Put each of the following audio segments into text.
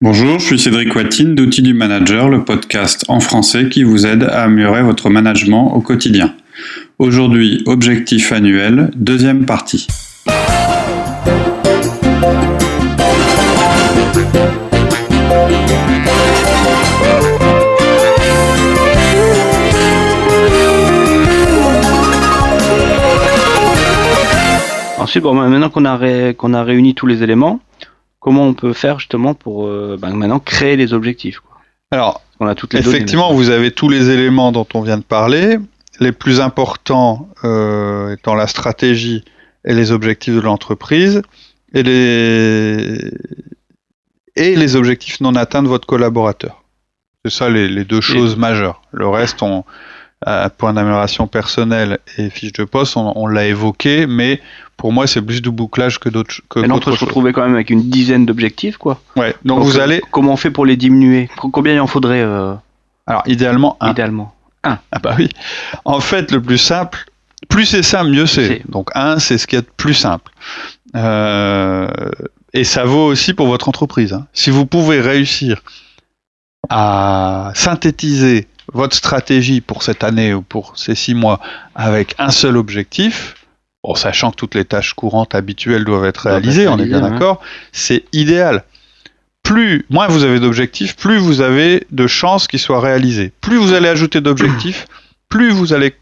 Bonjour, je suis Cédric Watine d'Outils du Manager, le podcast en français qui vous aide à améliorer votre management au quotidien. Aujourd'hui, objectif annuel, deuxième partie. Ensuite, maintenant qu'on a réuni tous les éléments, comment on peut faire justement pour euh, ben, maintenant créer les objectifs quoi. Alors, on a toutes les effectivement, vous avez tous les éléments dont on vient de parler. Les plus importants euh, étant la stratégie et les objectifs de l'entreprise et les et les objectifs non atteints de votre collaborateur. C'est ça les, deux choses majeures. Le reste, on, point d'amélioration personnelle et fiche de poste, on, l'a évoqué, mais pour moi, c'est plus du bouclage que d'autres que Mais on peut se retrouver quand même avec une dizaine d'objectifs, quoi. Ouais. Donc, vous allez. Comment on fait pour les diminuer? Combien il en faudrait euh, Alors idéalement un. Idéalement un. Ah bah oui. En fait, le plus simple, plus c'est simple, mieux c'est. Donc un, c'est ce qui est de plus simple. Euh, et ça vaut aussi pour votre entreprise. Hein. Si vous pouvez réussir à synthétiser votre stratégie pour cette année ou pour ces six mois avec un seul objectif, en sachant que toutes les tâches courantes habituelles doivent être réalisées, on est bien d'accord, c'est idéal. Plus, moins vous avez d'objectifs, plus vous avez de chances qu'ils soient réalisés. Plus vous allez ajouter d'objectifs, plus vous allez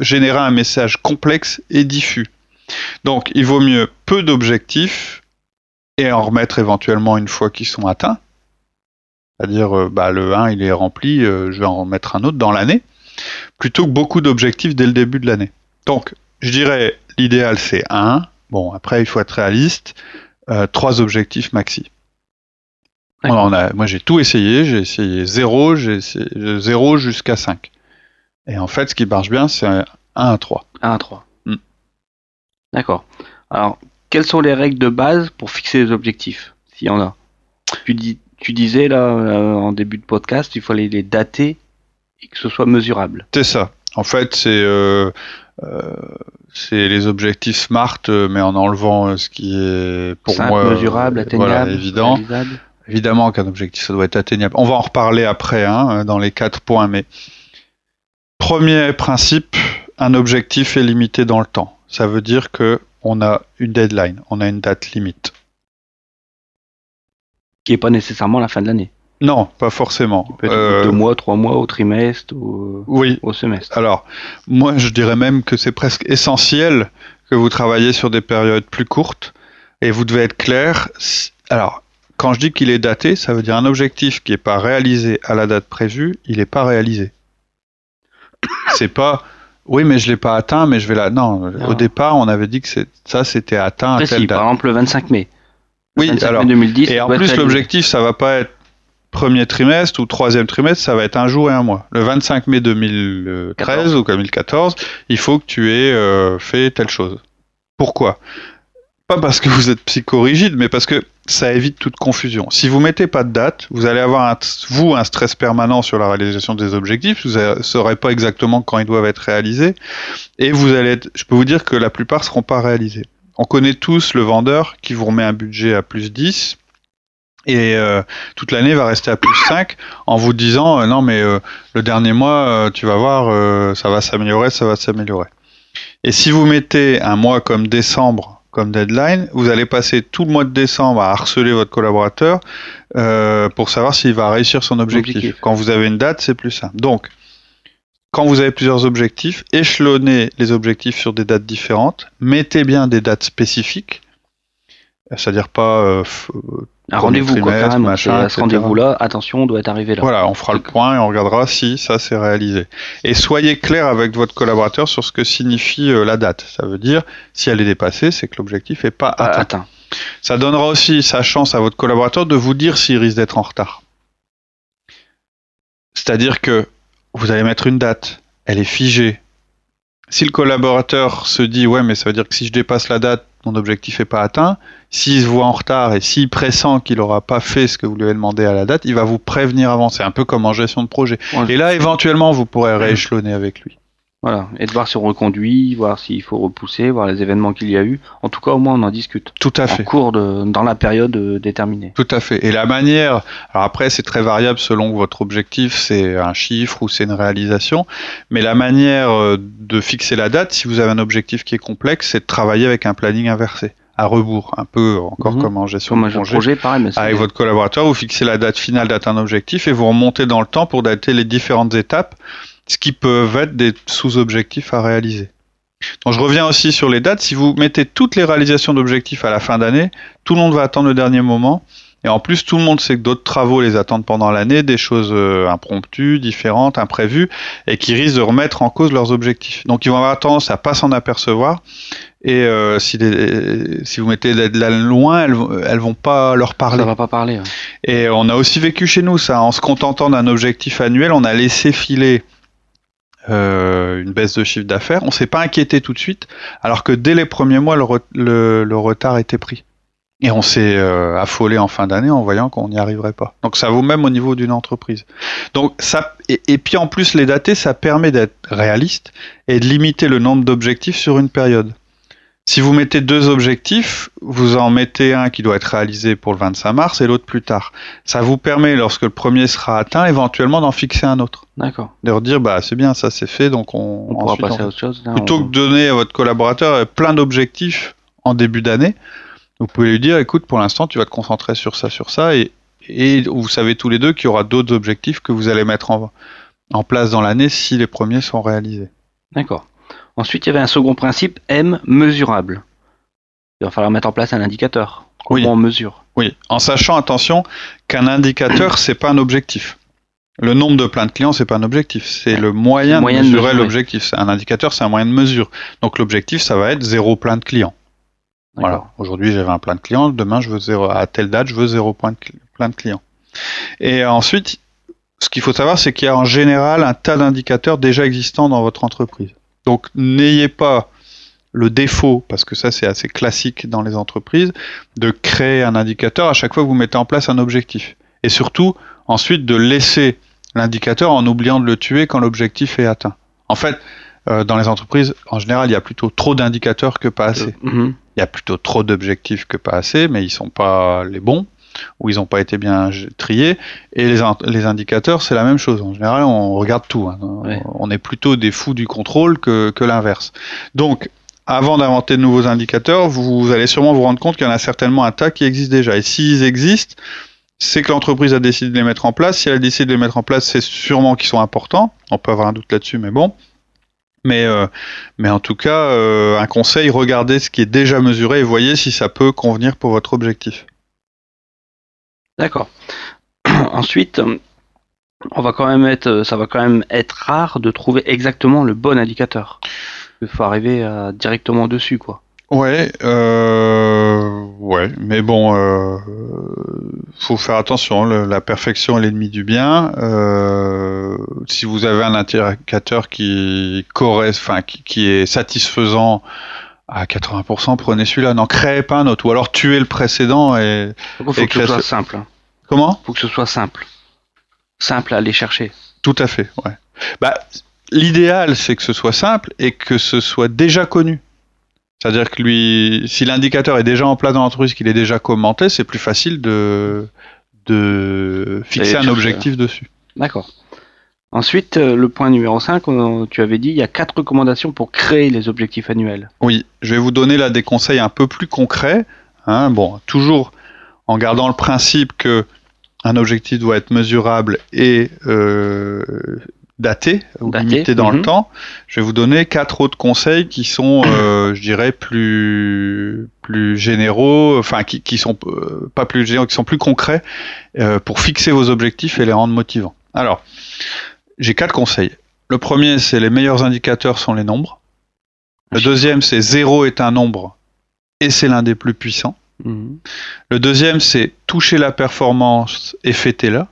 générer un message complexe et diffus. Donc, il vaut mieux peu d'objectifs et en remettre éventuellement une fois qu'ils sont atteints, c'est-à-dire, euh, bah, le 1, il est rempli, euh, je vais en remettre un autre dans l'année, plutôt que beaucoup d'objectifs dès le début de l'année. Donc, je dirais, l'idéal, c'est 1. Bon, après, il faut être réaliste. Euh, trois objectifs maxi. On a, moi, j'ai tout essayé. J'ai essayé 0, j'ai essayé 0 jusqu'à 5. Et en fait, ce qui marche bien, c'est 1 à 3. 1 à 3. Hmm. D'accord. Alors, quelles sont les règles de base pour fixer les objectifs, s'il y en a? Tu dis tu disais là euh, en début de podcast, il fallait les dater et que ce soit mesurable. C'est ça. En fait, c'est euh, euh, c'est les objectifs SMART, mais en enlevant ce qui est pour moi mesurable, atteignable, évident. Évidemment qu'un objectif ça doit être atteignable. On va en reparler après hein, dans les quatre points, mais premier principe, un objectif est limité dans le temps. Ça veut dire que on a une deadline, on a une date limite qui n'est pas nécessairement la fin de l'année. Non, pas forcément. Euh, deux mois, trois mois, au trimestre, ou oui. au semestre. Alors, moi, je dirais même que c'est presque essentiel que vous travaillez sur des périodes plus courtes et vous devez être clair. Alors, quand je dis qu'il est daté, ça veut dire un objectif qui n'est pas réalisé à la date prévue, il n'est pas réalisé. C'est pas oui, mais je l'ai pas atteint, mais je vais là. Non, au départ, on avait dit que ça, c'était atteint à telle date. Par exemple, le 25 mai. Oui, alors, 2010, et en plus l'objectif, ça va pas être premier trimestre ou troisième trimestre, ça va être un jour et un mois. Le 25 mai 2013 ou 2014, il faut que tu aies euh, fait telle chose. Pourquoi? Pas parce que vous êtes psychorigide, mais parce que ça évite toute confusion. Si vous mettez pas de date, vous allez avoir un, vous un stress permanent sur la réalisation des objectifs. Vous ne saurez pas exactement quand ils doivent être réalisés, et vous allez. Être, je peux vous dire que la plupart seront pas réalisés on connaît tous le vendeur qui vous remet un budget à plus 10 et euh, toute l'année va rester à plus 5 en vous disant euh, non mais euh, le dernier mois tu vas voir ça va s'améliorer, ça va s'améliorer. Et si vous mettez un mois comme décembre comme deadline, vous allez passer tout le mois de décembre à harceler votre collaborateur pour savoir s'il va réussir son objectif. Quand vous avez une date, c'est plus simple. Donc quand vous avez plusieurs objectifs, échelonnez les objectifs sur des dates différentes, mettez bien des dates spécifiques, c'est-à-dire pas euh, un rendez-vous machin, à ce rendez-vous-là, attention, on doit être arrivé là. Voilà, on fera le point et on regardera si ça s'est réalisé. Et soyez clair avec votre collaborateur sur ce que signifie euh, la date. Ça veut dire, si elle est dépassée, c'est que l'objectif n'est pas atteint. atteint. Ça donnera aussi sa chance à votre collaborateur de vous dire s'il risque d'être en retard. C'est-à-dire que vous allez mettre une date, elle est figée. Si le collaborateur se dit ouais mais ça veut dire que si je dépasse la date, mon objectif n'est pas atteint, s'il se voit en retard et s'il pressent qu'il n'aura pas fait ce que vous lui avez demandé à la date, il va vous prévenir avant. C'est un peu comme en gestion de projet. Et là, éventuellement, vous pourrez rééchelonner avec lui. Voilà, et de voir si on reconduit, voir s'il faut repousser, voir les événements qu'il y a eu. En tout cas, au moins, on en discute. Tout à fait. En cours de, dans la période euh, déterminée. Tout à fait. Et la manière, alors après, c'est très variable selon que votre objectif, c'est un chiffre ou c'est une réalisation, mais la manière euh, de fixer la date, si vous avez un objectif qui est complexe, c'est de travailler avec un planning inversé à rebours, un peu encore Mhm. comme en gestion Comme de projet. projet, pareil, mais Avec votre collaborateur, vous fixez la date finale d'atteindre un objectif et vous remontez dans le temps pour dater les différentes étapes, ce qui peuvent être des sous-objectifs à réaliser. Donc je reviens aussi sur les dates. Si vous mettez toutes les réalisations d'objectifs à la fin d'année, tout le monde va attendre le dernier moment. Et en plus, tout le monde sait que d'autres travaux les attendent pendant l'année, des choses euh, impromptues, différentes, imprévues, et qui risquent de remettre en cause leurs objectifs. Donc ils vont avoir tendance à pas s'en apercevoir. Et euh, si, les- si vous mettez de la loin, elles, elles vont pas leur parler. ça va pas parler. ouais. Et on a aussi vécu chez nous ça. En se contentant d'un objectif annuel, on a laissé filer euh, une baisse de chiffre d'affaires. On s'est pas inquiété tout de suite, alors que dès les premiers mois, le, re- le- le retard était pris. Et on s'est euh, affolé en fin d'année en voyant qu'on n'y arriverait pas. Donc ça vaut même au niveau d'une entreprise. Donc ça et puis en plus les dater, ça permet d'être réaliste et de limiter le nombre d'objectifs sur une période. Si vous mettez deux objectifs, vous en mettez un qui doit être réalisé pour le 25 mars et l'autre plus tard. Ça vous permet, lorsque le premier sera atteint, éventuellement d'en fixer un autre. D'accord. De leur dire, bah c'est bien, ça c'est fait, donc on, On pourra passer on- à autre chose. là, Plutôt on- que de donner à votre collaborateur euh, plein d'objectifs en début d'année, vous pouvez lui dire, écoute, pour l'instant, tu vas te concentrer sur ça, sur ça, et, et vous savez tous les deux qu'il y aura d'autres objectifs que vous allez mettre en, en place dans l'année si les premiers sont réalisés. D'accord. Ensuite, il y avait un second principe, M, mesurable. Il va falloir mettre en place un indicateur. Comment Oui. on mesure? Oui, en sachant, attention, qu'un indicateur, c'est pas un objectif. Le nombre de plein de clients, c'est pas un objectif, c'est le moyen, moyen de mesurer l'objectif. Un indicateur, c'est un moyen de mesure. Donc l'objectif, ça va être zéro plein de clients. Voilà. Aujourd'hui, j'avais un plein de clients. Demain, je veux zéro. À telle date, je veux zéro point de cl- plein de clients. Et ensuite, ce qu'il faut savoir, c'est qu'il y a en général un tas d'indicateurs déjà existants dans votre entreprise. Donc, n'ayez pas le défaut, parce que ça, c'est assez classique dans les entreprises, de créer un indicateur à chaque fois que vous mettez en place un objectif. Et surtout, ensuite, de laisser l'indicateur en oubliant de le tuer quand l'objectif est atteint. En fait, euh, dans les entreprises, en général, il y a plutôt trop d'indicateurs que pas assez Mhm. il y a plutôt trop d'objectifs que pas assez, mais ils sont pas les bons ou ils n'ont pas été bien triés. Et les, in- les indicateurs, c'est la même chose. En général, on regarde tout. hein. Ouais. On est plutôt des fous du contrôle que, que l'inverse. Donc, avant d'inventer de nouveaux indicateurs, vous allez sûrement vous rendre compte qu'il y en a certainement un tas qui existent déjà. Et s'ils existent, c'est que l'entreprise a décidé de les mettre en place. Si elle a décidé de les mettre en place, c'est sûrement qu'ils sont importants. On peut avoir un doute là-dessus, mais bon. Mais, euh, mais en tout cas, euh, un conseil, regardez ce qui est déjà mesuré et voyez si ça peut convenir pour votre objectif. D'accord. Ensuite, on va quand même être, ça va quand même être rare de trouver exactement le bon indicateur. Il faut arriver directement dessus, quoi. Ouais, euh, ouais, mais bon, euh, faut faire attention. la perfection est l'ennemi du bien. Euh, si vous avez un indicateur qui correspond, qui est satisfaisant à 80%, prenez celui-là. N'en créez pas un autre, ou alors tuez le précédent et il faut Et que ce soit ce- simple. hein. comment? Faut que ce soit simple. Simple à aller chercher. Tout à fait, ouais. Bah, l'idéal, c'est que ce soit simple et que ce soit déjà connu. C'est-à-dire que lui, si l'indicateur est déjà en place dans l'entreprise, qu'il est déjà commenté, c'est plus facile de, de fixer un objectif dessus. D'accord. Ensuite, euh, le point numéro 5, on- tu avais dit, il y a quatre recommandations pour créer les objectifs annuels. Oui, je vais vous donner là des conseils un peu plus concrets. hein. bon, toujours en gardant le principe que un objectif doit être mesurable et euh, daté ou Daté, limité dans mhm. le temps. Je vais vous donner quatre autres conseils qui sont, euh, je dirais, plus plus généraux, enfin qui, qui sont euh, pas plus généraux, qui sont plus concrets pour fixer vos objectifs et les rendre motivants. Alors, j'ai quatre conseils. Le premier, c'est les meilleurs indicateurs sont les nombres. Le deuxième, c'est zéro est un nombre et c'est l'un des plus puissants. Mhm. Le deuxième, c'est toucher la performance et fêter-la.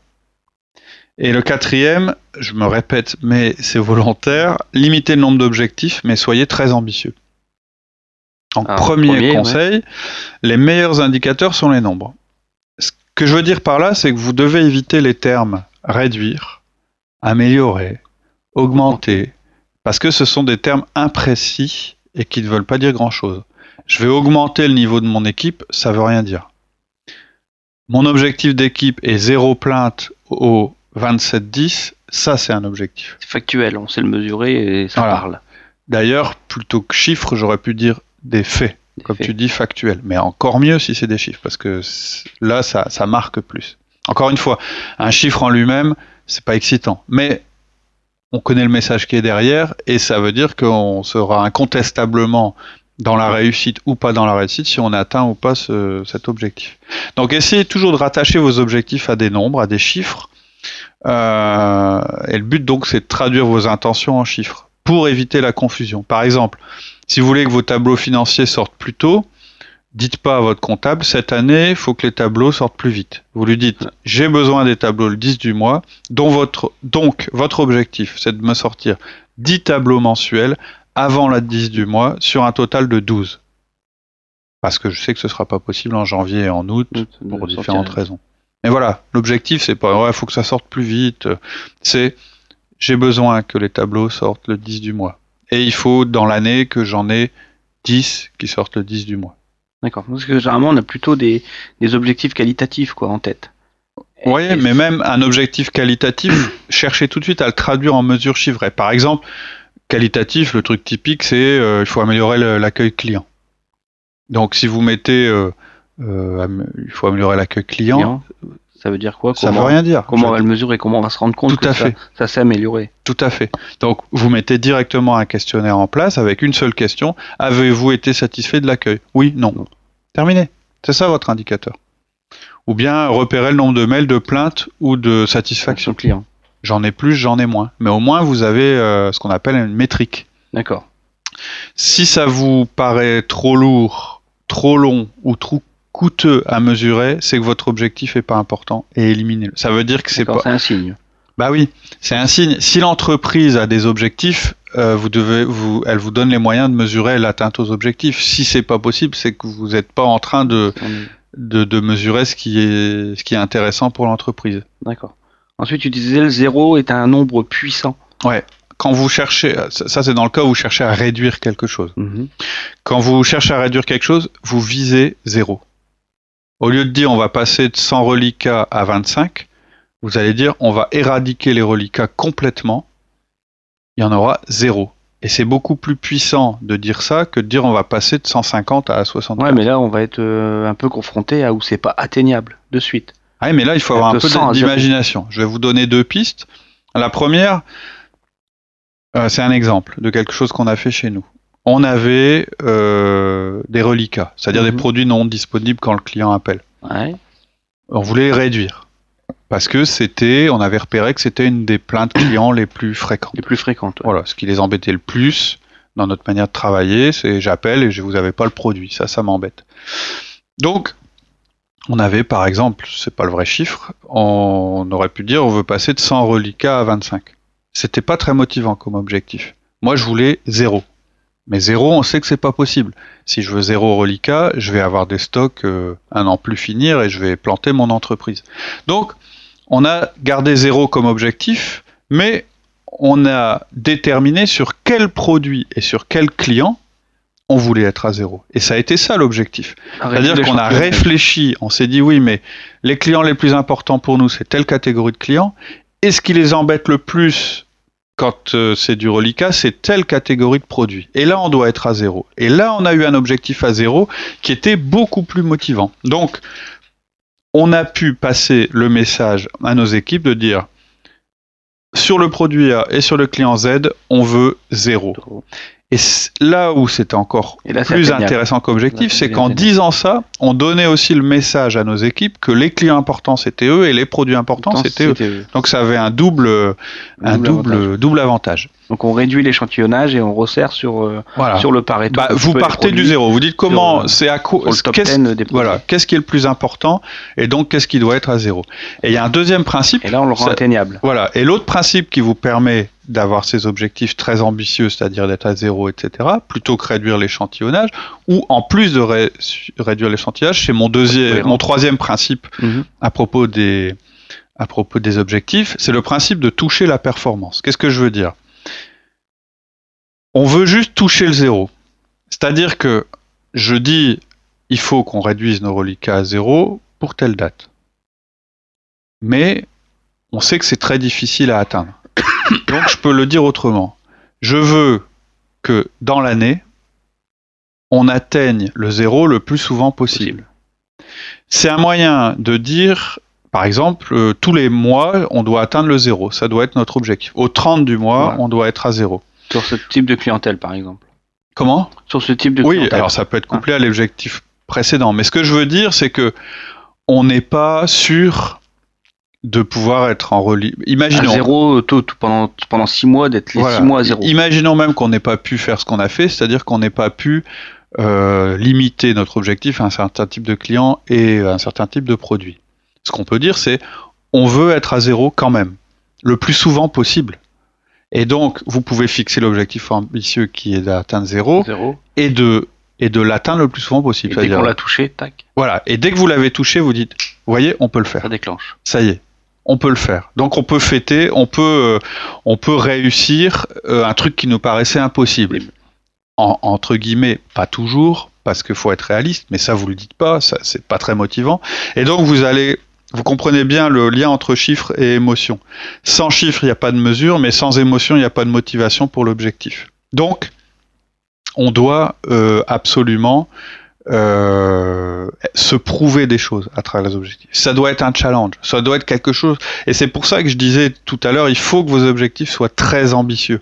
Et le quatrième, je me répète, mais c'est volontaire, limitez le nombre d'objectifs, mais soyez très ambitieux. Donc, Ah, premier, premier, ouais. conseil, les meilleurs indicateurs sont les nombres. Ce que je veux dire par là, c'est que vous devez éviter les termes réduire, améliorer, augmenter, Parce que ce sont des termes imprécis et qui ne veulent pas dire grand-chose. Je vais augmenter le niveau de mon équipe, ça veut rien dire. Mon objectif d'équipe est zéro plainte au 27-10, ça c'est un objectif. C'est factuel, on sait le mesurer et ça parle. D'ailleurs, plutôt que chiffres, j'aurais pu dire des faits, comme tu dis factuel. Mais encore mieux si c'est des chiffres, parce que là, ça, ça marque plus. Encore une fois, un chiffre en lui-même, c'est pas excitant. Mais on connaît le message qui est derrière, et ça veut dire qu'on sera incontestablement dans la réussite ou pas dans la réussite si on atteint ou pas cet objectif. Donc essayez toujours de rattacher vos objectifs à des nombres, à des chiffres. Euh, et le but donc c'est de traduire vos intentions en chiffres pour éviter la confusion. Par exemple, si vous voulez que vos tableaux financiers sortent plus tôt, dites pas à votre comptable, cette année, il faut que les tableaux sortent plus vite. Vous lui dites, j'ai besoin des tableaux le 10 du mois, dont votre, donc votre objectif, c'est de me sortir 10 tableaux mensuels avant la 10 du mois sur un total de 12. Parce que je sais que ce ne sera pas possible en janvier et en août pour différentes raisons. Mais voilà, l'objectif, c'est pas, il faut que ça sorte plus vite. C'est, j'ai besoin que les tableaux sortent le 10 du mois. Et il faut, dans l'année, que j'en ai 10 qui sortent le 10 du mois. D'accord. Parce que généralement, on a plutôt des, objectifs qualitatifs quoi, en tête. Oui, mais même un objectif qualitatif, cherchez tout de suite à le traduire en mesures chiffrées. Par exemple, qualitatif, le truc typique, c'est euh, il faut améliorer l'accueil client. Donc si vous mettez euh, euh, il faut améliorer l'accueil client, ça veut dire quoi Ça veut rien dire. Comment on va le mesurer Comment on va se rendre compte que ça, s'est amélioré Tout à fait. Donc vous mettez directement un questionnaire en place avec une seule question. Avez-vous été satisfait de l'accueil? Oui, non. Terminé. C'est ça votre indicateur. Ou bien repérer le nombre de mails de plainte ou de satisfaction client. J'en ai plus, j'en ai moins. Mais au moins vous avez euh, ce qu'on appelle une métrique. D'accord. Si ça vous paraît trop lourd, trop long ou trop coûteux à mesurer, c'est que votre objectif est pas important et éliminez-le. Ça veut dire que c'est pas. C'est un signe. Bah oui, c'est un signe. Si l'entreprise a des objectifs, euh, vous devez, vous, elle vous donne les moyens de mesurer l'atteinte aux objectifs. Si c'est pas possible, c'est que vous n'êtes pas en train de, de, de, mesurer ce qui est, ce qui est intéressant pour l'entreprise. D'accord. Ensuite, tu disais le zéro est un nombre puissant. Ouais. Quand vous cherchez, ça c'est dans le cas où vous cherchez à réduire quelque chose. Mhm. Quand vous cherchez à réduire quelque chose, vous visez zéro. Au lieu de dire on va passer de 100 reliquats à 25, vous allez dire on va éradiquer les reliquats complètement, il y en aura zéro. Et c'est beaucoup plus puissant de dire ça que de dire on va passer de 150 à 60. Ouais, mais là on va être euh, un peu confronté à où c'est pas atteignable de suite. Ah, mais là il faut avoir un peu d'imagination. Je vais vous donner deux pistes. La première, euh, c'est un exemple de quelque chose qu'on a fait chez nous on avait euh, des reliquats, c'est-à-dire des mhm. produits non disponibles quand le client appelle. On voulait les réduire parce que c'était, on avait repéré que c'était une des plaintes clients les plus fréquentes. Les plus fréquentes. Voilà, ce qui les embêtait le plus dans notre manière de travailler, c'est j'appelle et je vous avais pas le produit. Ça, ça m'embête. Donc, on avait par exemple, c'est pas le vrai chiffre, on aurait pu dire on veut passer de 100 reliquats à 25. C'était pas très motivant comme objectif. Moi, je voulais zéro. Mais zéro, on sait que c'est pas possible. Si je veux zéro reliquat, je vais avoir des stocks euh, un an plus finir et je vais planter mon entreprise. Donc, on a gardé zéro comme objectif, mais on a déterminé sur quel produit et sur quel client on voulait être à zéro. Et ça a été ça l'objectif. C'est-à-dire qu'on a réfléchi, on s'est dit oui, mais les clients les plus importants pour nous, c'est telle catégorie de clients. Et ce qui les embête le plus quand euh, c'est du reliquat, c'est telle catégorie de produits. Et là, on doit être à zéro. Et là, on a eu un objectif à zéro qui était beaucoup plus motivant. Donc, on a pu passer le message à nos équipes de dire sur le produit A et sur le client Z, on veut zéro. Et là où c'était encore plus intéressant qu'objectif, c'est qu'en disant ça, on donnait aussi le message à nos équipes que les clients importants c'était eux et les produits importants c'était eux. Donc ça avait un double, un double, double avantage. Donc on réduit l'échantillonnage et on resserre sur, euh, sur le Pareto. Bah, vous partez du zéro. Vous dites comment, euh, c'est à quoi, qu'est-ce, voilà, qu'est-ce qui est le plus important et donc qu'est-ce qui doit être à zéro. Et il y a un deuxième principe. Et là on le rend atteignable. Voilà. Et l'autre principe qui vous permet d'avoir ces objectifs très ambitieux, c'est-à-dire d'être à zéro, etc., plutôt que réduire l'échantillonnage, ou en plus de réduire l'échantillonnage, c'est mon deuxième, mon troisième principe mhm. à propos des à propos des objectifs, c'est le principe de toucher la performance. Qu'est-ce que je veux dire? On veut juste toucher le zéro. C'est-à-dire que je dis, il faut qu'on réduise nos reliquats à zéro pour telle date. Mais on sait que c'est très difficile à atteindre. Donc je peux le dire autrement. Je veux que dans l'année, on atteigne le zéro le plus souvent possible. C'est un moyen de dire, par exemple, euh, tous les mois, on doit atteindre le zéro. Ça doit être notre objectif. Au 30 du mois, on doit être à zéro. Sur ce type de clientèle, par exemple. Comment? Sur ce type de clientèle. Oui, alors ça peut être couplé à l'objectif précédent. Mais ce que je veux dire, c'est que on n'est pas sûr de pouvoir être en relief. Imaginons. À zéro tout, pendant, pendant six mois, d'être les six mois à zéro. Imaginons même qu'on n'ait pas pu faire ce qu'on a fait, c'est-à-dire qu'on n'ait pas pu euh, limiter notre objectif à un certain type de client et à un certain type de produit. Ce qu'on peut dire, c'est on veut être à zéro quand même, le plus souvent possible. Et donc, vous pouvez fixer l'objectif ambitieux qui est d'atteindre zéro, et de et de l'atteindre le plus souvent possible. Et dès qu'on l'a touché, tac. Voilà. Et dès que vous l'avez touché, vous dites, vous voyez, on peut le faire. Ça déclenche. Ça y est on peut le faire. Donc on peut fêter, on peut, euh, on peut réussir euh, un truc qui nous paraissait impossible. entre guillemets, pas toujours, parce qu'il faut être réaliste, mais ça vous le dites pas, ça c'est pas très motivant. Et donc vous allez, vous comprenez bien le lien entre chiffres et émotion. Sans chiffres, il n'y a pas de mesure, mais sans émotion, il n'y a pas de motivation pour l'objectif. Donc, on doit euh, absolument euh, se prouver des choses à travers les objectifs. Ça doit être un challenge, ça doit être quelque chose. Et c'est pour ça que je disais tout à l'heure, il faut que vos objectifs soient très ambitieux.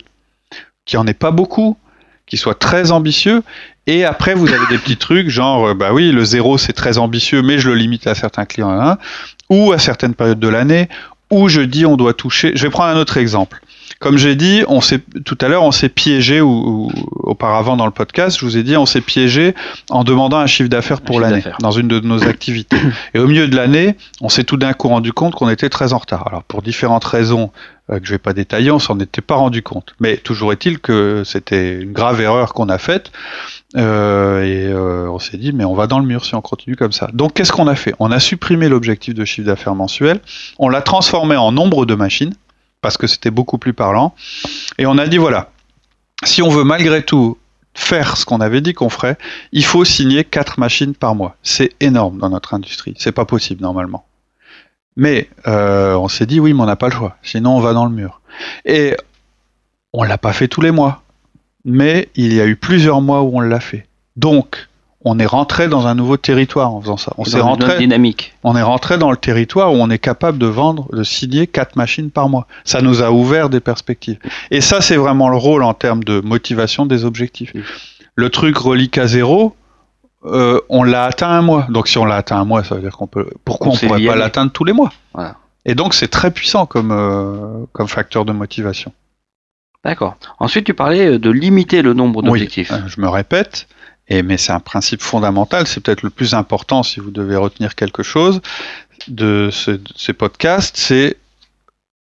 Qu'il n'y en ait pas beaucoup, qu'ils soient très ambitieux. Et après, vous avez des petits trucs, genre, euh, bah oui, le zéro, c'est très ambitieux, mais je le limite à certains clients, hein, ou à certaines périodes de l'année, où je dis on doit toucher. Je vais prendre un autre exemple. Comme j'ai dit, on s'est tout à l'heure, on s'est piégé ou, auparavant dans le podcast, je vous ai dit, on s'est piégé en demandant un chiffre d'affaires pour l'année dans une de nos activités. Et au milieu de l'année, on s'est tout d'un coup rendu compte qu'on était très en retard. Alors pour différentes raisons euh, que je vais pas détailler, on s'en était pas rendu compte. Mais toujours est-il que c'était une grave erreur qu'on a faite. Euh, et euh, on s'est dit, mais on va dans le mur si on continue comme ça. Donc qu'est-ce qu'on a fait? On a supprimé l'objectif de chiffre d'affaires mensuel, on l'a transformé en nombre de machines parce que c'était beaucoup plus parlant. Et on a dit voilà, si on veut malgré tout faire ce qu'on avait dit qu'on ferait, il faut signer 4 machines par mois. C'est énorme dans notre industrie. C'est pas possible normalement. Mais euh, on s'est dit oui, mais on n'a pas le choix. Sinon, on va dans le mur. Et on l'a pas fait tous les mois. Mais il y a eu plusieurs mois où on l'a fait. Donc, on est rentré dans un nouveau territoire en faisant ça. On s'est rentré dynamique. On est rentré dans le territoire où on est capable de vendre, de signer quatre machines par mois. Ça nous a ouvert des perspectives. Et ça, c'est vraiment le rôle en termes de motivation des objectifs. Le truc relique à zéro, euh, on l'a atteint un mois. Donc si on l'a atteint un mois, ça veut dire qu'on peut. Pourquoi on, ne pourrait pas l'atteindre tous les mois? Et donc c'est très puissant comme euh, comme facteur de motivation. D'accord. Ensuite, tu parlais de limiter le nombre d'objectifs. Oui, euh, je me répète. Et, mais c'est un principe fondamental, c'est peut-être le plus important si vous devez retenir quelque chose de, ces podcasts, c'est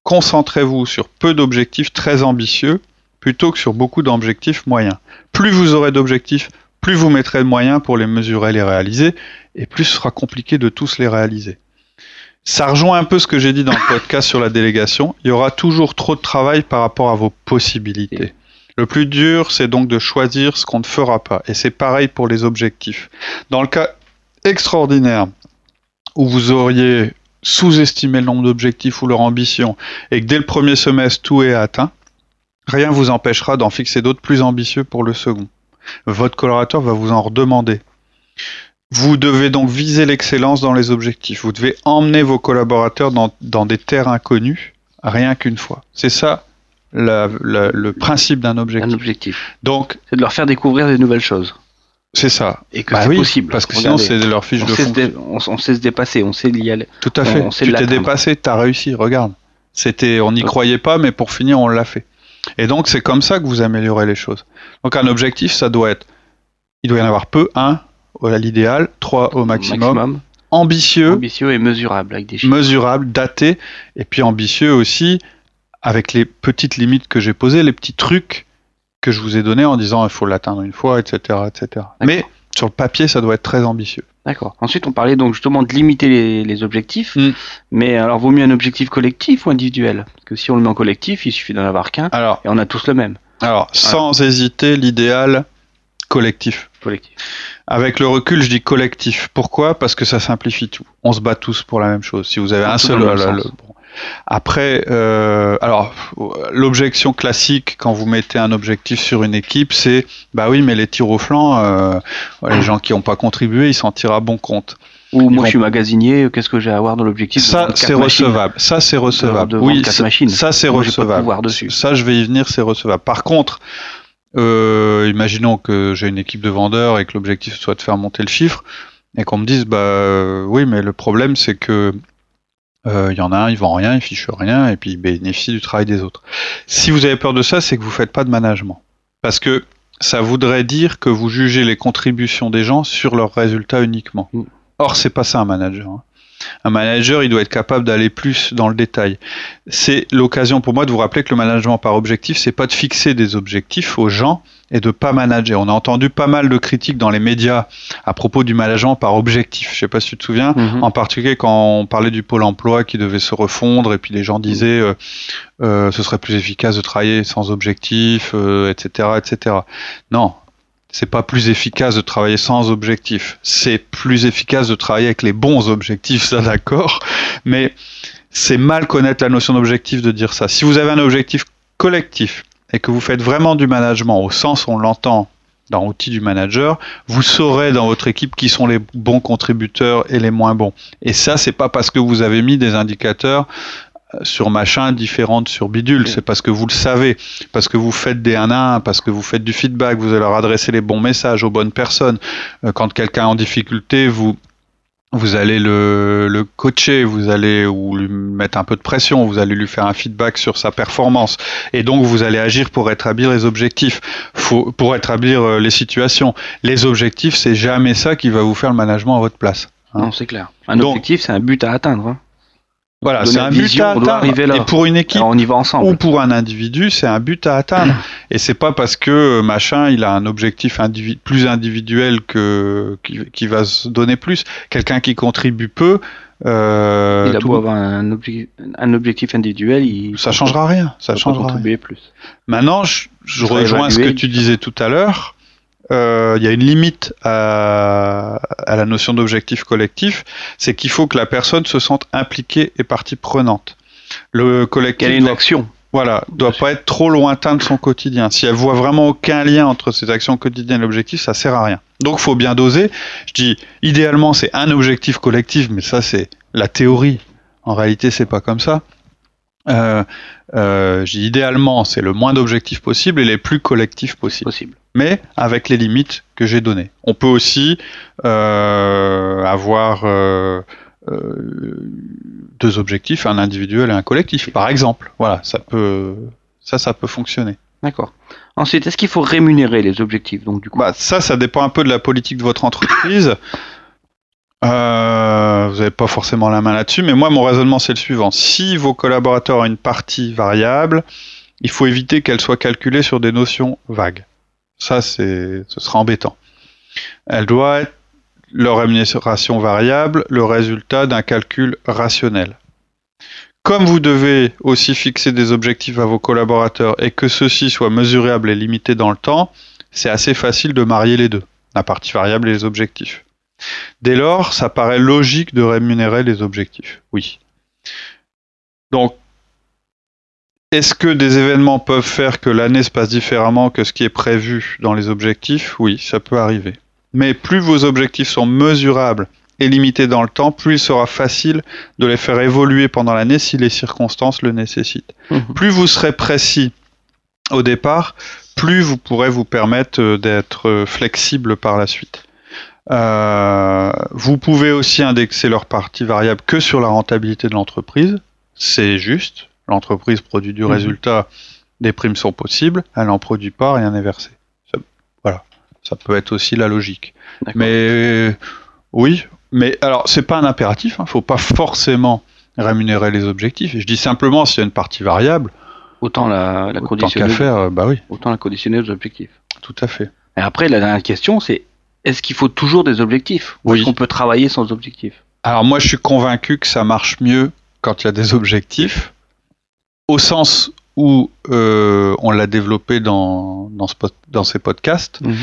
concentrez-vous sur peu d'objectifs très ambitieux plutôt que sur beaucoup d'objectifs moyens. Plus vous aurez d'objectifs, plus vous mettrez de moyens pour les mesurer les réaliser, et plus ce sera compliqué de tous les réaliser. Ça rejoint un peu ce que j'ai dit dans le podcast sur la délégation. Il y aura toujours trop de travail par rapport à vos possibilités. Le plus dur, c'est donc de choisir ce qu'on ne fera pas. Et c'est pareil pour les objectifs. Dans le cas extraordinaire où vous auriez sous-estimé le nombre d'objectifs ou leur ambition et que dès le premier semestre tout est atteint, rien ne vous empêchera d'en fixer d'autres plus ambitieux pour le second. Votre collaborateur va vous en redemander. Vous devez donc viser l'excellence dans les objectifs. Vous devez emmener vos collaborateurs dans, dans des terres inconnues, rien qu'une fois. C'est ça le principe d'un objectif. Un objectif. Donc, c'est de leur faire découvrir des nouvelles choses. C'est ça. Et que bah c'est possible. Parce que sinon, c'est leur fiche on de sait on, sait se dépasser, on sait y aller. Tout à fait. tu t'es dépassé, tu as réussi, regarde. C'était, on n'y croyait pas, mais pour finir, on l'a fait. Et donc, c'est comme ça que vous améliorez les choses. Donc, un objectif, ça doit être, il doit y en avoir peu, un, à l'idéal, trois au maximum. Ambitieux. Ambitieux et mesurable, avec des chiffres. Mesurable, daté, et puis ambitieux aussi, avec les petites limites que j'ai posées, les petits trucs que je vous ai donnés en disant il faut l'atteindre une fois, etc., etc. Mais sur le papier, ça doit être très ambitieux. D'accord. Ensuite, on parlait donc justement de limiter les, objectifs. Mm. Mais alors, vaut mieux un objectif collectif ou individuel? Parce que si on le met en collectif, il suffit d'en avoir qu'un. Alors, et on a tous le même. Alors, sans hésiter, l'idéal collectif. Collectif. Avec le recul, je dis collectif. Pourquoi? Parce que ça simplifie tout. On se bat tous pour la même chose. Si vous avez un seul, après, euh, alors l'objection classique quand vous mettez un objectif sur une équipe, c'est bah oui, mais les tirs au flanc, euh, les gens qui n'ont pas contribué, ils s'en tirent à bon compte. Ou moi je suis magasinier, qu'est-ce que j'ai à voir dans l'objectif Ça c'est recevable. Ça c'est recevable. oui, ça c'est recevable. Ça je vais y venir, c'est recevable. Par contre, euh, imaginons que j'ai une équipe de vendeurs et que l'objectif soit de faire monter le chiffre et qu'on me dise bah oui, mais le problème c'est que euh, il y en a un, il vend rien, il fiche rien, et puis il bénéficie du travail des autres. Si vous avez peur de ça, c'est que vous faites pas de management. Parce que ça voudrait dire que vous jugez les contributions des gens sur leurs résultats uniquement. Mm. Or, c'est pas ça un manager. Hein. Un manager, il doit être capable d'aller plus dans le détail. C'est l'occasion pour moi de vous rappeler que le management par objectif, c'est pas de fixer des objectifs aux gens, et de pas manager. On a entendu pas mal de critiques dans les médias à propos du management par objectif. Je sais pas si tu te souviens, mhm. en particulier quand on parlait du pôle emploi qui devait se refondre et puis les gens disaient euh, euh, ce serait plus efficace de travailler sans objectif, euh, etc., etc. Non, c'est pas plus efficace de travailler sans objectif. C'est plus efficace de travailler avec les bons objectifs, ça d'accord. Mais c'est mal connaître la notion d'objectif de dire ça. Si vous avez un objectif collectif et que vous faites vraiment du management au sens où on l'entend dans l'outil du manager, vous saurez dans votre équipe qui sont les bons contributeurs et les moins bons. Et ça, c'est pas parce que vous avez mis des indicateurs euh, sur machin différentes sur bidule, c'est parce que vous le savez, parce que vous faites des 1 à 1, parce que vous faites du feedback, vous allez leur adresser les bons messages aux bonnes personnes. Euh, quand quelqu'un est en difficulté, vous vous allez le, le, coacher, vous allez ou lui mettre un peu de pression, vous allez lui faire un feedback sur sa performance, et donc vous allez agir pour établir les objectifs, faut, pour établir euh, les situations. Les objectifs, c'est jamais ça qui va vous faire le management à votre place. Hein. Non, c'est clair. Un objectif, c'est un but à atteindre. Hein. Voilà, c'est un but à atteindre. Et pour une équipe on y va ensemble. ou pour un individu, c'est un but à atteindre. et c'est pas parce que euh, machin, il a un objectif plus individuel que qui, va se donner plus. Quelqu'un qui contribue peu. Euh, il a beau avoir un, objectif, individuel, il ça changera rien. Ça changera contribuer plus. Maintenant, je, je rejoins ce que tu disais tout à l'heure. Euh, il y a une limite à, la notion d'objectif collectif, c'est qu'il faut que la personne se sente impliquée et partie prenante. Le collectif. Quelle est une action? voilà, doit pas être trop lointain de son quotidien. Si elle voit vraiment aucun lien entre ses actions quotidiennes et l'objectif, ça sert à rien. Donc, faut bien doser. Je dis, idéalement, c'est un objectif collectif, mais ça, c'est la théorie. En réalité, c'est pas comme ça. Euh, euh, idéalement, c'est le moins d'objectifs possible et les plus collectifs possibles. Possible mais avec les limites que j'ai données. On peut aussi euh, avoir euh, euh, deux objectifs, un individuel et un collectif, par exemple. Voilà, ça peut, ça, ça peut fonctionner. D'accord. Ensuite, est-ce qu'il faut rémunérer les objectifs donc du coup? Bah, Ça, ça dépend un peu de la politique de votre entreprise. vous n'avez pas forcément la main là-dessus, mais moi, mon raisonnement, c'est le suivant. Si vos collaborateurs ont une partie variable, il faut éviter qu'elle soit calculée sur des notions vagues. Ça, c'est, ce sera embêtant. Elle doit être leur rémunération variable, le résultat d'un calcul rationnel. Comme vous devez aussi fixer des objectifs à vos collaborateurs et que ceux-ci soient mesurables et limités dans le temps, c'est assez facile de marier les deux, la partie variable et les objectifs. Dès lors, ça paraît logique de rémunérer les objectifs. Oui. Donc, est-ce que des événements peuvent faire que l'année se passe différemment que ce qui est prévu dans les objectifs? Oui, ça peut arriver. Mais plus vos objectifs sont mesurables et limités dans le temps, plus il sera facile de les faire évoluer pendant l'année si les circonstances le nécessitent. Mhm. Plus vous serez précis au départ, plus vous pourrez vous permettre euh, d'être euh, flexible par la suite. Euh, vous pouvez aussi indexer leur partie variable que sur la rentabilité de l'entreprise, c'est juste, l'entreprise produit du mhm. résultat, des primes sont possibles, elle n'en produit pas, rien n'est versé. voilà, ça peut être aussi la logique. Mais oui, mais alors c'est pas un impératif, il hein. ne faut pas forcément rémunérer les objectifs. je dis simplement s'il y a une partie variable, autant la, la conditionner. faire, euh, bah oui. Autant la conditionner aux objectifs. Tout à fait. Et après, la dernière question, c'est est-ce qu'il faut toujours des objectifs? Ou est-ce qu'on peut travailler sans objectifs? Alors moi, je suis convaincu que ça marche mieux quand il y a des objectifs au sens où euh, on l'a développé dans, dans, ce, dans ces podcasts. Mhm.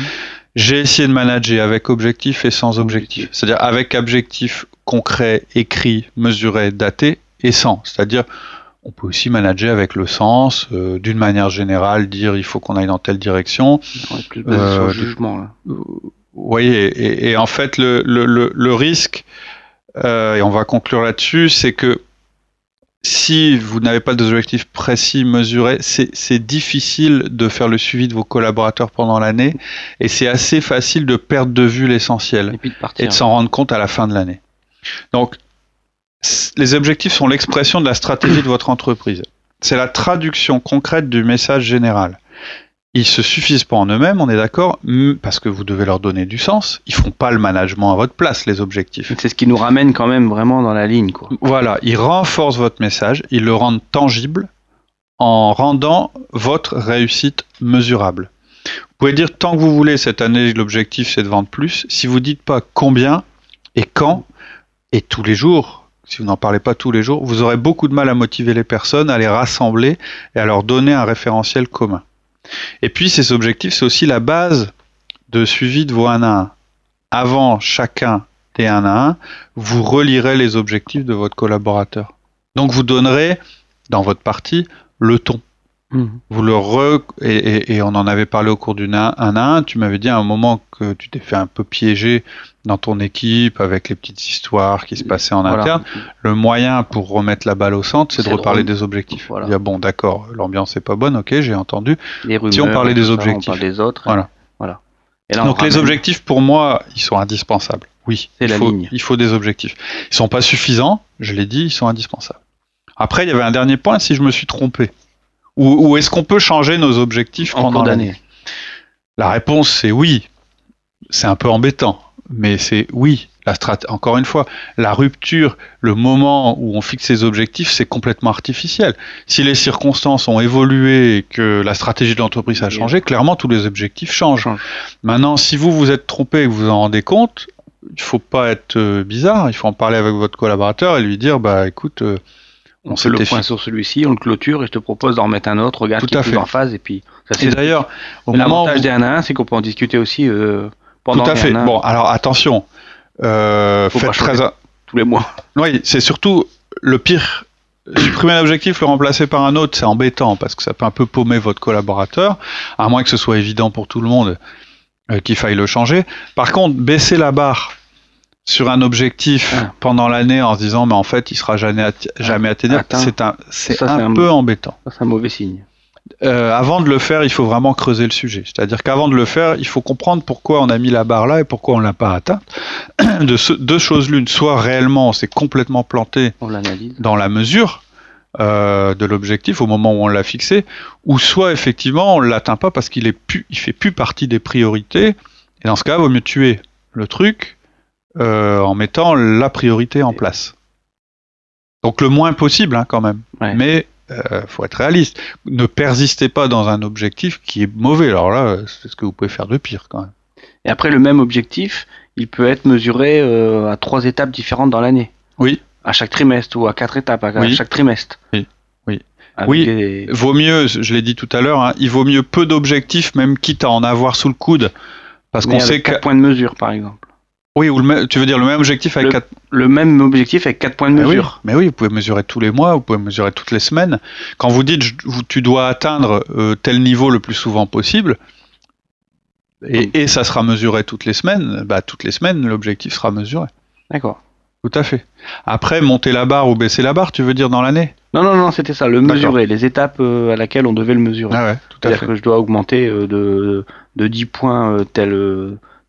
J'ai essayé de manager avec objectif et sans objectif. C'est-à-dire avec objectif concret, écrit, mesuré, daté et sans. C'est-à-dire on peut aussi manager avec le sens, euh, d'une manière générale, dire il faut qu'on aille dans telle direction. Ouais, plus basé sur le jugement. Là. Oui, et, et, en fait, le, le, le, le risque, euh, et on va conclure là-dessus, c'est que si vous n'avez pas d'objectifs précis, mesurés, c'est difficile de faire le suivi de vos collaborateurs pendant l'année et c'est assez facile de perdre de vue l'essentiel Et de partir. et de s'en rendre compte à la fin de l'année. Donc, les objectifs sont l'expression de la stratégie de votre entreprise. C'est la traduction concrète du message général. Ils se suffisent pas en eux-mêmes, on est d'accord, parce que vous devez leur donner du sens. Ils font pas le management à votre place, les objectifs. C'est ce qui nous ramène quand même vraiment dans la ligne. Quoi. Voilà, ils renforcent votre message, ils le rendent tangible en rendant votre réussite mesurable. Vous pouvez dire tant que vous voulez cette année, l'objectif c'est de vendre plus. Si vous dites pas combien et quand et tous les jours, si vous n'en parlez pas tous les jours, vous aurez beaucoup de mal à motiver les personnes, à les rassembler et à leur donner un référentiel commun. Et puis ces objectifs, c'est aussi la base de suivi de vos 1 à 1. Avant chacun des 1 à 1, vous relirez les objectifs de votre collaborateur. Donc vous donnerez dans votre partie le ton. Vous le re... et, et- et on en avait parlé au cours d'une 1 à 1. Tu m'avais dit à un moment que tu t'es fait un peu piéger dans ton équipe avec les petites histoires qui se passaient en Voilà. interne. Le moyen pour remettre la balle au centre, c'est de reparler drôle. des objectifs. Voilà. Dire bon, d'accord, l'ambiance est pas bonne, ok, j'ai entendu. Les rumeurs, Si on parlait des ça, objectifs. On parle des autres. Voilà. voilà. Et là, on Donc les ramène- objectifs, pour moi, ils sont indispensables. Oui, il la faut, ligne. il faut des objectifs. Ils sont pas suffisants, je l'ai dit, ils sont indispensables. Après, il y avait un dernier point, si je me suis trompé. Ou, ou est-ce qu'on peut changer nos objectifs en pendant l'année. La réponse, c'est oui. C'est un peu embêtant, mais c'est oui. La strat- Encore une fois, la rupture, le moment où on fixe ses objectifs, c'est complètement artificiel. Si les circonstances ont évolué et que la stratégie de l'entreprise a changé, clairement tous les objectifs changent. Change. Maintenant, si vous vous êtes trompé et que vous vous en rendez compte, il faut pas être euh, bizarre. Il faut en parler avec votre collaborateur et lui dire, bah écoute, euh, On on fait le point sur celui-ci, on le clôture et je te propose d'en remettre un autre. Regarde Tout qui est à plus fait. en phase et puis ça c'est d'ailleurs, au moment où 1 à 1, c'est qu'on peut en discuter aussi euh, pendant tout à fait. 1 à 1, Bon, alors attention. Euh, faites très. a- tous les mois. Oui, c'est surtout le pire. Supprimer un objectif, le remplacer par un autre, c'est embêtant parce que ça peut un peu paumer votre collaborateur, à moins que ce soit évident pour tout le monde euh, qu'il faille le changer. Par contre, baisser la barre sur un objectif Ah. pendant l'année en se disant mais en fait il sera jamais, atteignable, atteint. c'est un, un, peu embêtant. C'est un mauvais signe. Euh, avant de le faire, il faut vraiment creuser le sujet. C'est-à-dire qu'avant de le faire, il faut comprendre pourquoi on a mis la barre là et pourquoi on l'a pas atteinte. De ce- deux choses l'une, soit réellement on s'est complètement planté dans la mesure euh, de l'objectif au moment où on l'a fixé, ou soit effectivement on l'atteint pas parce qu'il est plus, il fait plus partie des priorités. Et dans ce cas, il vaut mieux tuer le truc euh, en mettant la priorité en place. Donc le moins possible hein, quand même. Ouais. Mais euh, faut être réaliste. Ne persistez pas dans un objectif qui est mauvais. Alors là, euh, c'est ce que vous pouvez faire de pire quand même. Et après, le même objectif, il peut être mesuré euh, à trois étapes différentes dans l'année. Oui. À chaque trimestre ou à quatre étapes à Oui. chaque trimestre. Oui. Oui. Avec Oui. des- Vaut mieux, je l'ai dit tout à l'heure, hein, il vaut mieux peu d'objectifs, même quitte à en avoir sous le coude, parce qu'on sait que quatre points de mesure, par exemple. Oui, ou le tu veux dire le même objectif avec Le quatre. Le même objectif avec quatre points de Mais oui, mesure. mais oui, vous pouvez mesurer tous les mois, vous pouvez mesurer toutes les semaines. Quand vous dites je- tu dois atteindre euh, tel niveau le plus souvent possible, et, et ça sera mesuré toutes les semaines, bah toutes les semaines l'objectif sera mesuré. D'accord. Tout à fait. Après, monter la barre ou baisser la barre, tu veux dire dans l'année? Non, non, non, c'était ça, le mesurer, les étapes euh, à laquelle on devait le mesurer. Ah ouais, tout à C'est-à-dire fait. que je dois augmenter euh, de, de 10 points tel,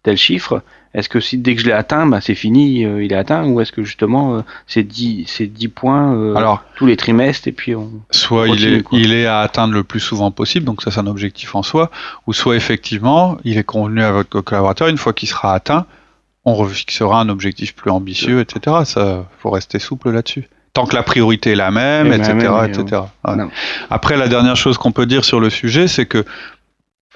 tel chiffre. Est-ce que si dès que je l'ai atteint, bah, c'est fini, euh, il est atteint, ou est-ce que justement euh, c'est 10, c'est 10 points euh, Alors, tous les trimestres et puis on. soit il continue, est, quoi. il est à atteindre le plus souvent possible, donc ça c'est un objectif en soi, ou soit effectivement il est convenu à votre collaborateur, une fois qu'il sera atteint, on refixera un objectif plus ambitieux, etc. Ça, faut rester souple là-dessus. Tant que la priorité est la même, Et etc., même, et etc. Ouais. Après, la dernière chose qu'on peut dire sur le sujet, c'est que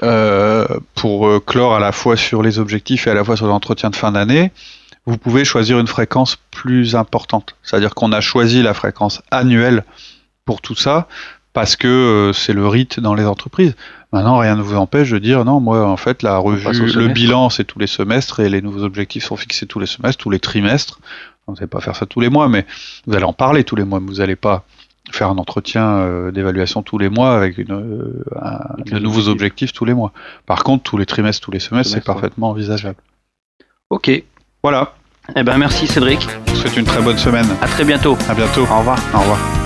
euh, pour euh, clore à la fois sur les objectifs et à la fois sur l'entretien de fin d'année, vous pouvez choisir une fréquence plus importante. C'est-à-dire qu'on a choisi la fréquence annuelle pour tout ça parce que c'est le rite dans les entreprises. Maintenant, rien ne vous empêche de dire non, moi, en fait, la revue, le bilan, c'est tous les semestres et les nouveaux objectifs sont fixés tous les semestres, tous les trimestres. Vous n'allez pas faire ça tous les mois, mais vous allez en parler tous les mois. Vous n'allez pas faire un entretien euh, d'évaluation tous les mois avec une, euh, de nouveaux objectifs tous les mois. Par contre, tous les trimestres, tous les semestres, c'est parfaitement envisageable. Ok. Voilà. Eh ben merci Cédric. C'est une très bonne semaine. À très bientôt. À bientôt. Au revoir. Au revoir.